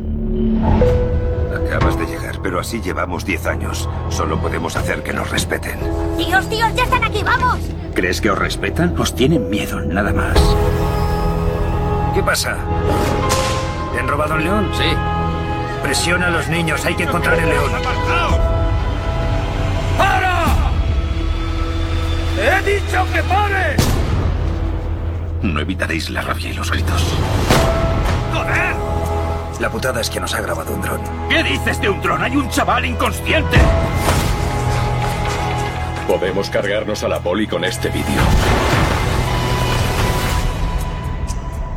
Acabas de llegar, pero así llevamos 10 años. Solo podemos hacer que nos respeten. Tíos, tíos, ya están aquí, vamos. ¿Crees que os respetan? Os tienen miedo, nada más. ¿Qué pasa? ¿Te han robado un león? Sí. Presiona a los niños, hay que encontrar el león. ¡Para! ¡Te he dicho que pare! No evitaréis la rabia y los gritos. ¡Joder! La putada es que nos ha grabado un dron. ¿Qué dices de un dron? Hay un chaval inconsciente. Podemos cargarnos a la poli con este vídeo.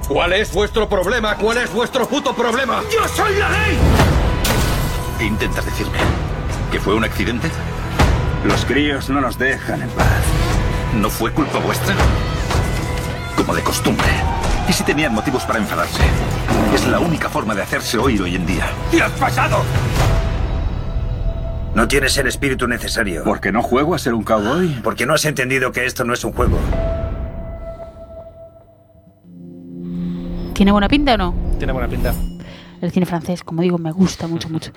¿Cuál es vuestro problema? ¿Cuál es vuestro puto problema? ¡Yo soy la ley! ¿Qué intentas decirme? ¿Que fue un accidente? Los críos no nos dejan en paz. ¿No fue culpa vuestra? Como de costumbre. ¿Y si tenían motivos para enfadarse? Es la única forma de hacerse oír hoy en día. ¿Qué has pasado? No tienes el espíritu necesario. ¿Por qué no juego a ser un cowboy? Porque no has entendido que esto no es un juego. ¿Tiene buena pinta o no? Tiene buena pinta. El cine francés, como digo, me gusta mucho, mucho.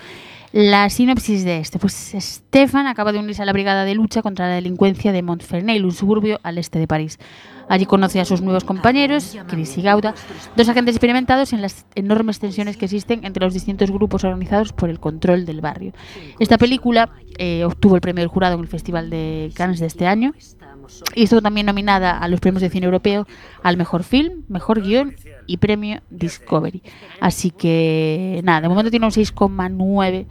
La sinopsis de este, pues Stefan acaba de unirse a la brigada de lucha contra la delincuencia de Montfermeil, un suburbio al este de París. Allí conoce a sus nuevos compañeros, Chris y Gauda, dos agentes experimentados en las enormes tensiones que existen entre los distintos grupos organizados por el control del barrio. Esta película eh, obtuvo el premio del jurado en el Festival de Cannes de este año y estuvo también nominada a los premios de cine europeo al mejor film, mejor guion y premio Discovery. Así que nada, de momento tiene un 6,9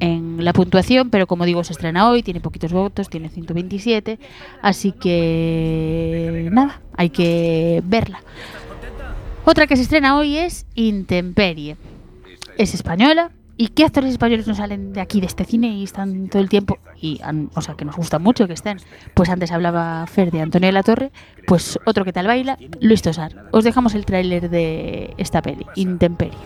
en la puntuación, pero como digo, se estrena hoy, tiene poquitos votos, tiene 127, así que nada, hay que verla. Otra que se estrena hoy es Intemperie. Es española. ¿Y qué actores españoles nos salen de aquí, de este cine, y están todo el tiempo? Y, han- o sea, que nos gusta mucho que estén. Pues antes hablaba Fer de Antonio de la Torre, pues otro que tal baila, Luis Tosar. Os dejamos el tráiler de esta peli, Intemperie.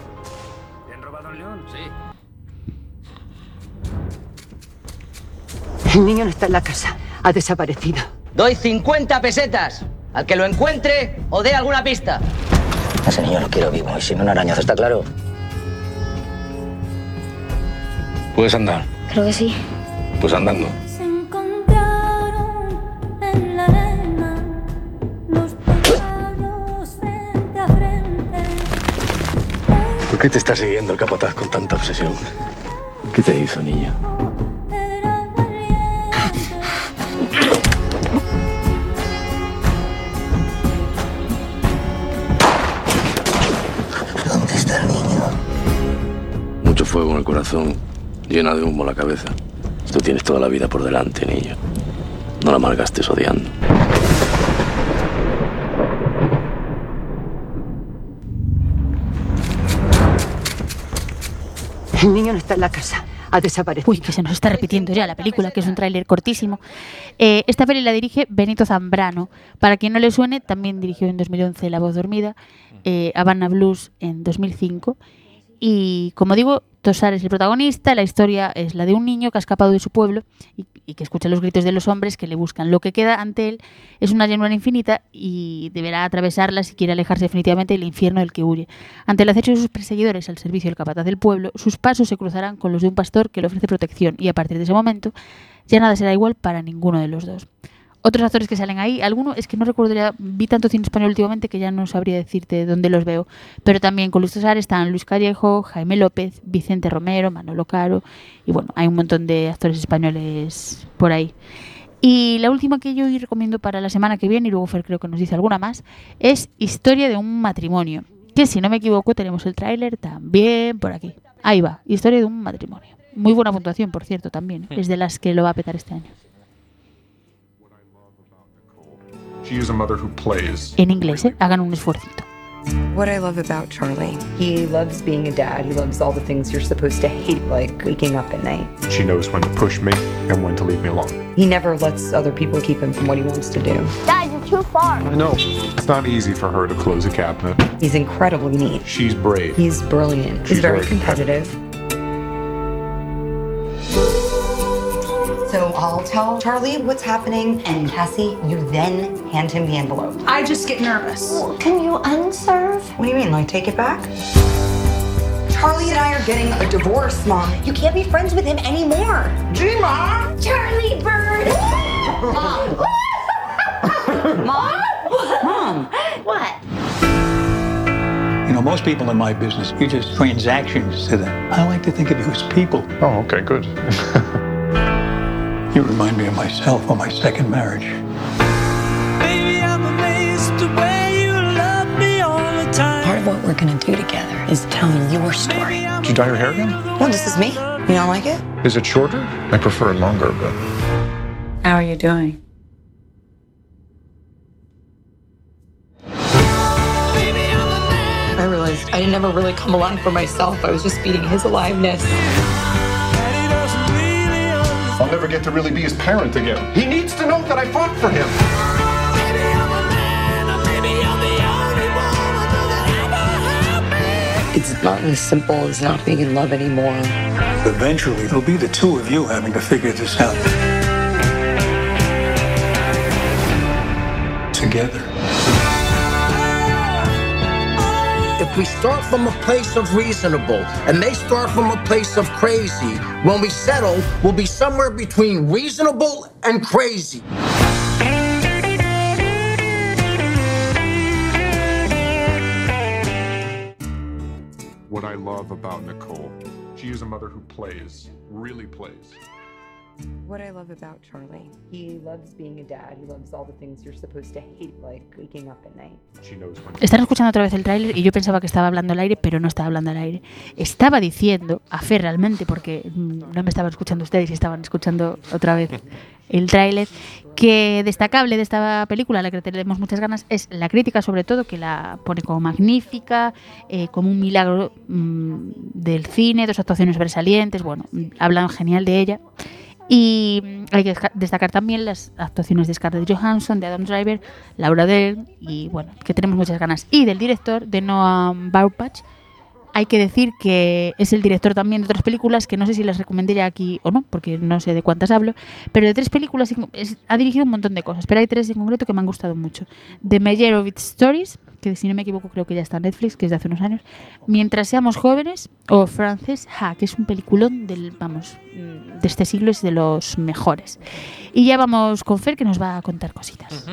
El niño no está en la casa. Ha desaparecido. Doy 50 pesetas al que lo encuentre o dé alguna pista. A ese niño lo quiero vivo y sin un arañazo, ¿está claro? Puedes andar. Creo que sí. Pues andando. Se encontraron en la arena los pájaros frente a frente. ¿Por qué te está siguiendo el capataz con tanta obsesión? ¿Qué te hizo, niño? ¿Dónde está el niño? Mucho fuego en el corazón, llena de humo la cabeza. Tú tienes toda la vida por delante, niño. No la malgastes odiando. El niño no está en la casa. Ha desaparecido. Uy, que se nos está repitiendo ya la película, que es un tráiler cortísimo. Eh, esta peli la dirige Benito Zambrano. Para quien no le suene, también dirigió en 2011 La voz dormida, eh, Havana Blues en 2005. Y como digo, Tosar es el protagonista, la historia es la de un niño que ha escapado de su pueblo y, que escucha los gritos de los hombres que le buscan. Lo que queda ante él es una llanura infinita y deberá atravesarla si quiere alejarse definitivamente del infierno del que huye. Ante el acecho de sus perseguidores al servicio del capataz del pueblo, sus pasos se cruzarán con los de un pastor que le ofrece protección y a partir de ese momento ya nada será igual para ninguno de los dos. Otros actores que salen ahí, alguno es que no recuerdo ya, vi tanto cine español últimamente que ya no sabría decirte dónde los veo, pero también con Luis Tosar están Luis Callejo, Jaime López, Vicente Romero, Manolo Caro y bueno, hay un montón de actores españoles por ahí. Y la última que yo hoy recomiendo para la semana que viene, y luego Fer creo que nos dice alguna más, es Historia de un matrimonio. Que si no me equivoco tenemos el tráiler también por aquí. Ahí va, Historia de un matrimonio. Muy buena puntuación, por cierto, también. ¿eh? Es de las que lo va a petar este año. She is a mother who plays. En inglés, ¿eh? Hagan un esfuercito. What I love about Charlie, he loves being a dad. He loves all the things you're supposed to hate, like waking up at night. She knows when to push me and when to leave me alone. He never lets other people keep him from what he wants to do. Dad, you're too far. I know. It's not easy for her to close a cabinet. He's incredibly neat. She's brave. He's brilliant. She's He's very very competitive. So I'll tell Charlie what's happening, and Cassie, you then hand him the envelope. I just get nervous. Can you unserve? What do you mean, like take it back? Charlie and I are getting a divorce, Mom. You can't be friends with him anymore. Gee, Mom. Charlie Bird! Mom. Mom? Mom. What? You know, most people in my business, you're just transactions to them. I like to think of you as people. Oh, okay, good. You remind me of myself on my second marriage. Baby, I'm amazed the way you love me all the time. Part of what we're gonna do together is tell your story. Did you dye your hair again? Well, this is me. You don't like it? Is it shorter? I prefer it longer, but. How are you doing? I realized I didn't ever really come along for myself. I was just feeding his aliveness. I'll never get to really be his parent again. He needs to know that I fought for him. It's not as simple as not being in love anymore. Eventually, it'll be the two of you having to figure this out. Together. We start from a place of reasonable and they start from a place of crazy, when we settle, we'll be somewhere between reasonable and crazy. What I love about Nicole, she is a mother who plays, really plays. What I love about Charlie, he loves being a dad. He loves all the things you're supposed to hate, like waking up at night. She knows when Están escuchando otra vez el tráiler y yo pensaba que estaba hablando al aire, pero no estaba hablando al aire. Estaba diciendo, a Fer realmente, porque mm, no me estaban escuchando ustedes y estaban escuchando otra vez el tráiler, que destacable de esta película, a la que tenemos muchas ganas, es la crítica sobre todo, que la pone como magnífica, eh, como un milagro mm, del cine, dos actuaciones sobresalientes, bueno, mm, hablan genial de ella. Y mm, hay que destacar también las actuaciones de Scarlett Johansson, de Adam Driver, Laura Dern y bueno, que tenemos muchas ganas. Y del director, de Noah Baumbach, hay que decir que es el director también de otras películas que no sé si las recomendaría aquí o no, porque no sé de cuántas hablo, pero de tres películas ha dirigido un montón de cosas, pero hay tres en concreto que me han gustado mucho. The Meyerowitz Stories, que si no me equivoco creo que ya está en Netflix, que es de hace unos años, Mientras seamos jóvenes, o Frances Ha, que es un peliculón del, vamos, de este siglo, es de los mejores. Y ya vamos con Fer, que nos va a contar cositas.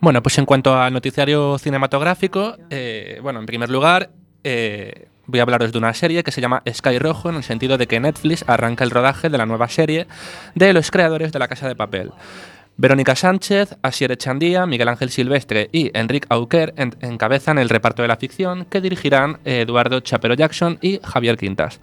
Bueno, pues en cuanto al noticiario cinematográfico, eh, bueno, en primer lugar, eh, voy a hablaros de una serie que se llama Sky Rojo, en el sentido de que Netflix arranca el rodaje de la nueva serie de los creadores de La Casa de Papel. Verónica Sánchez, Asier Echandía, Miguel Ángel Silvestre y Enric Auquer en- encabezan el reparto de la ficción que dirigirán Eduardo Chapero Jackson y Javier Quintas.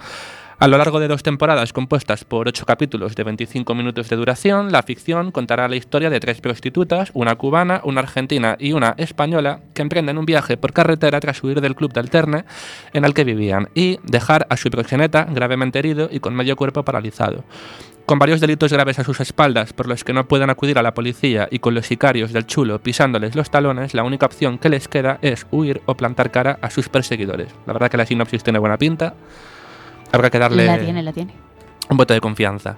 A lo largo de dos temporadas compuestas por ocho capítulos de 25 minutos de duración, la ficción contará la historia de tres prostitutas, una cubana, una argentina y una española, que emprenden un viaje por carretera tras huir del club de alterne en el que vivían y dejar a su proxeneta gravemente herido y con medio cuerpo paralizado. Con varios delitos graves a sus espaldas por los que no pueden acudir a la policía y con los sicarios del chulo pisándoles los talones, la única opción que les queda es huir o plantar cara a sus perseguidores. La verdad que la sinopsis tiene buena pinta. Habrá que darle La tiene, la tiene. un voto de confianza.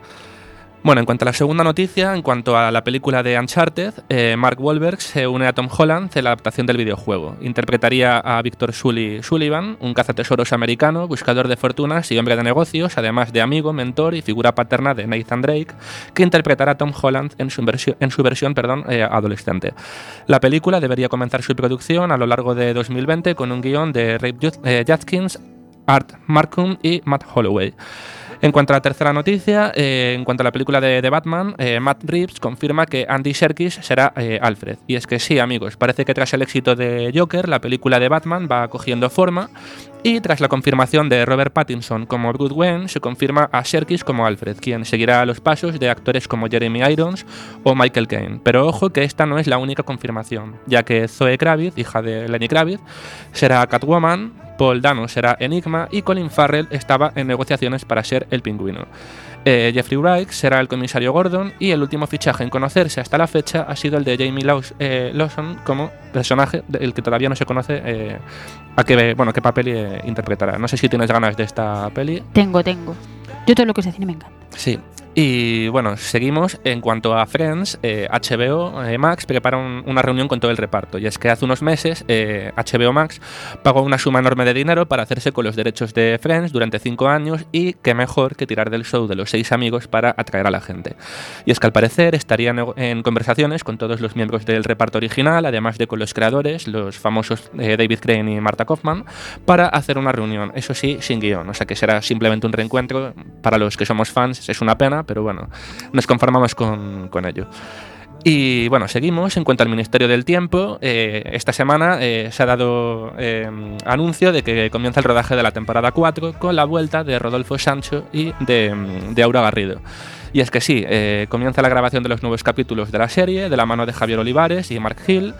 Bueno, en cuanto a la segunda noticia, en cuanto a la película de Uncharted, eh, Mark Wahlberg se une a Tom Holland en la adaptación del videojuego. Interpretaría a Victor Sully Sullivan, un cazatesoros americano, buscador de fortunas y hombre de negocios, además de amigo, mentor y figura paterna de Nathan Drake, que interpretará a Tom Holland en su, versión- en su versión perdón, eh, adolescente. La película debería comenzar su producción a lo largo de 2020 con un guion de Ray Jud- eh, Judkins, Art Markham y Matt Holloway. En cuanto a la tercera noticia, eh, en cuanto a la película de, Batman, eh, Matt Reeves confirma que Andy Serkis será eh, Alfred. Y es que sí, amigos, parece que tras el éxito de Joker, la película de Batman va cogiendo forma y tras la confirmación de Robert Pattinson como Bruce Wayne, se confirma a Serkis como Alfred, quien seguirá los pasos de actores como Jeremy Irons o Michael Caine. Pero ojo que esta no es la única confirmación, ya que Zoe Kravitz, hija de Lenny Kravitz, será Catwoman, Paul Dano será Enigma y Colin Farrell estaba en negociaciones para ser el pingüino. Eh, Jeffrey Wright será el comisario Gordon y el último fichaje en conocerse hasta la fecha ha sido el de Jamie Laws- eh, Lawson como personaje del que todavía no se conoce eh, a qué, bueno, qué papel interpretará. No sé si tienes ganas de esta peli. Tengo, tengo. Yo todo lo que es de cine me encanta. Sí. Y bueno, seguimos. En cuanto a Friends, eh, HBO eh, Max prepara un- una reunión con todo el reparto. Y es que hace unos meses eh, HBO Max pagó una suma enorme de dinero para hacerse con los derechos de Friends durante cinco años y qué mejor que tirar del show de los seis amigos para atraer a la gente. Y es que al parecer estarían en conversaciones con todos los miembros del reparto original, además de con los creadores, los famosos eh, David Crane y Marta Kaufman, para hacer una reunión, eso sí, sin guion. O sea que será simplemente un reencuentro. Para los que somos fans es una pena, pero bueno, nos conformamos con, con ello. Y bueno, seguimos. En cuanto al Ministerio del Tiempo, eh, esta semana eh, se ha dado eh, anuncio de que comienza el rodaje de la temporada 4 con la vuelta de Rodolfo Sancho y de, de Aura Garrido. Y es que sí, eh, comienza la grabación de los nuevos capítulos de la serie de la mano de Javier Olivares y Mark Hill.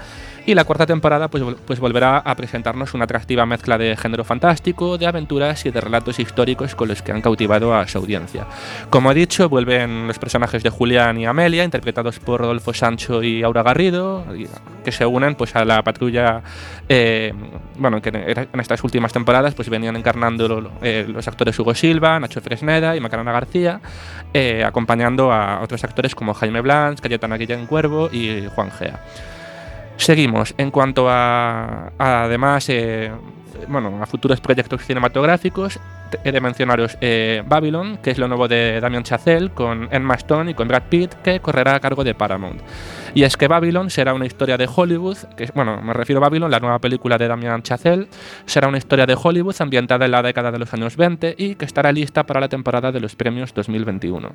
Y la cuarta temporada pues, pues volverá a presentarnos una atractiva mezcla de género fantástico, de aventuras y de relatos históricos con los que han cautivado a su audiencia. Como he dicho, vuelven los personajes de Julián y Amelia, interpretados por Rodolfo Sancho y Aura Garrido, que se unen pues, a la patrulla, eh, bueno, que en estas últimas temporadas pues, venían encarnando eh, los actores Hugo Silva, Nacho Fresneda y Macarena García, eh, acompañando a otros actores como Jaime Blanch, Cayetana Guillén Cuervo y Juan Gea. Seguimos. En cuanto a, a, además, eh, bueno, a futuros proyectos cinematográficos, he de mencionaros eh, Babylon, que es lo nuevo de Damien Chazelle, con Emma Stone y con Brad Pitt, que correrá a cargo de Paramount. Y es que Babylon será una historia de Hollywood, que bueno, me refiero a Babylon, la nueva película de Damien Chazelle, será una historia de Hollywood ambientada en la década de los años 20 y que estará lista para la temporada de los premios 2021.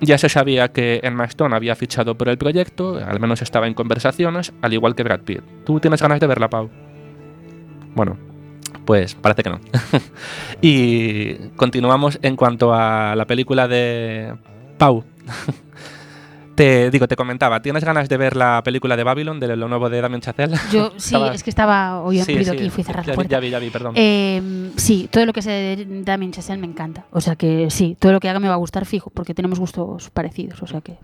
Ya se sabía que Emma Stone había fichado por el proyecto, al menos estaba en conversaciones, al igual que Brad Pitt. ¿Tú tienes ganas de verla, Pau? Bueno, pues parece que no. y continuamos en cuanto a la película de Pau. Te digo, te comentaba, ¿tienes ganas de ver la película de Babylon, de lo nuevo de Damien Chazelle? Yo sí, Estaba- es que estaba hoy en Sí, sí, aquí y fui a cerrar ya la puerta. Ya vi, ya vi, perdón. Eh, sí, todo lo que sé de Damien Chazelle me encanta. O sea que sí, todo lo que haga me va a gustar fijo, porque tenemos gustos parecidos. O sea que.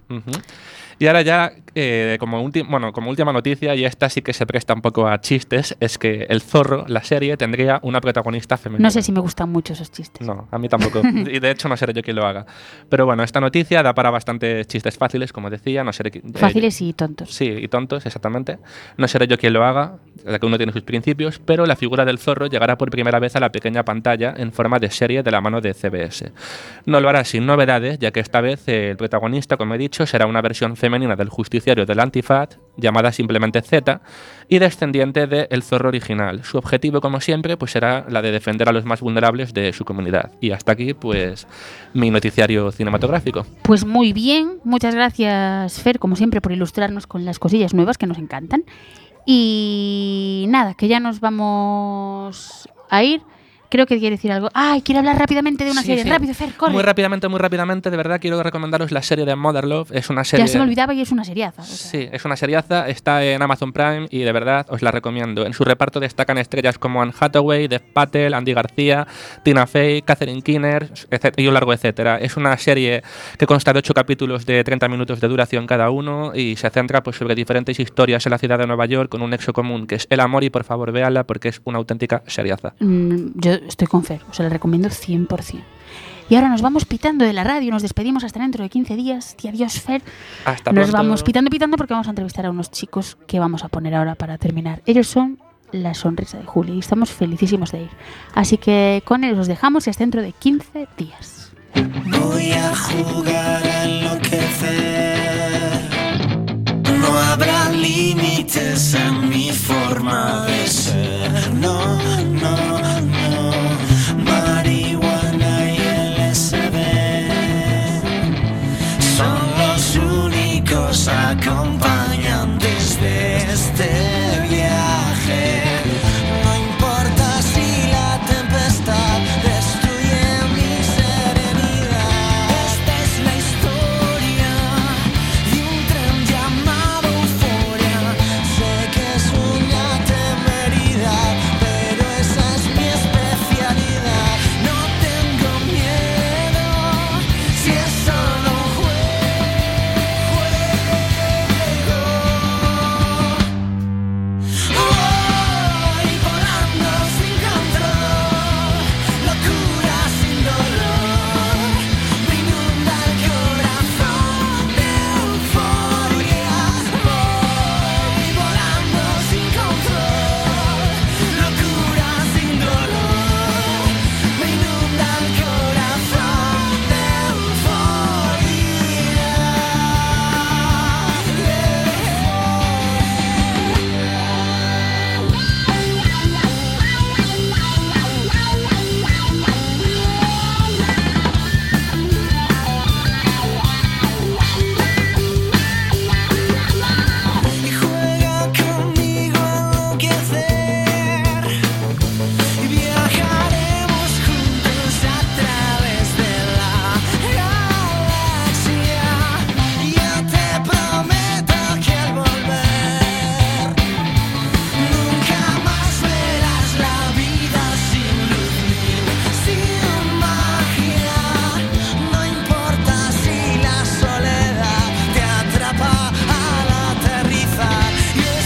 Y ahora ya, eh, como, bueno, como última noticia, y esta sí que se presta un poco a chistes, es que El Zorro, la serie, tendría una protagonista femenina. No sé si me gustan mucho esos chistes. No, a mí tampoco. y de hecho no seré yo quien lo haga. Pero bueno, esta noticia da para bastantes chistes fáciles, como decía. No seré eh, Fáciles y tontos. Sí, y tontos, exactamente. No seré yo quien lo haga, ya que uno tiene sus principios, pero la figura del zorro llegará por primera vez a la pequeña pantalla en forma de serie de la mano de CBS. No lo hará sin novedades, ya que esta vez eh, el protagonista, como he dicho, será una versión femenina del justiciario del Antifat, llamada simplemente Z, y descendiente de El Zorro original. Su objetivo, como siempre, pues será la de defender a los más vulnerables de su comunidad. Y hasta aquí, pues, mi noticiario cinematográfico. Pues muy bien, muchas gracias Fer, como siempre, por ilustrarnos con las cosillas nuevas que nos encantan. Y nada, que ya nos vamos a ir. Creo que quiere decir algo. ¡Ay! Quiere hablar rápidamente de una Sí, serie. sí. Rápido, Fer, corre. Muy rápidamente, muy rápidamente, de verdad quiero recomendaros la serie de Mother Love. Es una serie. ya se me olvidaba y es una seriaza. o sea. Sí, es una seriaza, está en Amazon Prime y de verdad os la recomiendo. En su reparto destacan estrellas como Anne Hathaway, Dev Patel, Andy García, Tina Fey, Catherine Keener etc- y un largo etcétera. Es una serie que consta de ocho capítulos de 30 minutos de duración cada uno y se centra pues, sobre diferentes historias en la ciudad de Nueva York con un nexo común que es el amor y por favor véanla porque es una auténtica seriaza. Mm, yo estoy con Fer, os sea, le recomiendo 100%. Y ahora nos vamos pitando de la radio, nos despedimos hasta dentro de 15 días. Y adiós, Fer. Hasta nos vamos pitando, pitando porque vamos a entrevistar a unos chicos que vamos a poner ahora para terminar. Ellos son la sonrisa de Juli y estamos felicísimos de ir. Así que con ellos los dejamos y hasta dentro de 15 días. Voy a jugar a enloquecer. No habrá límites en mi forma de ser. No. accompagna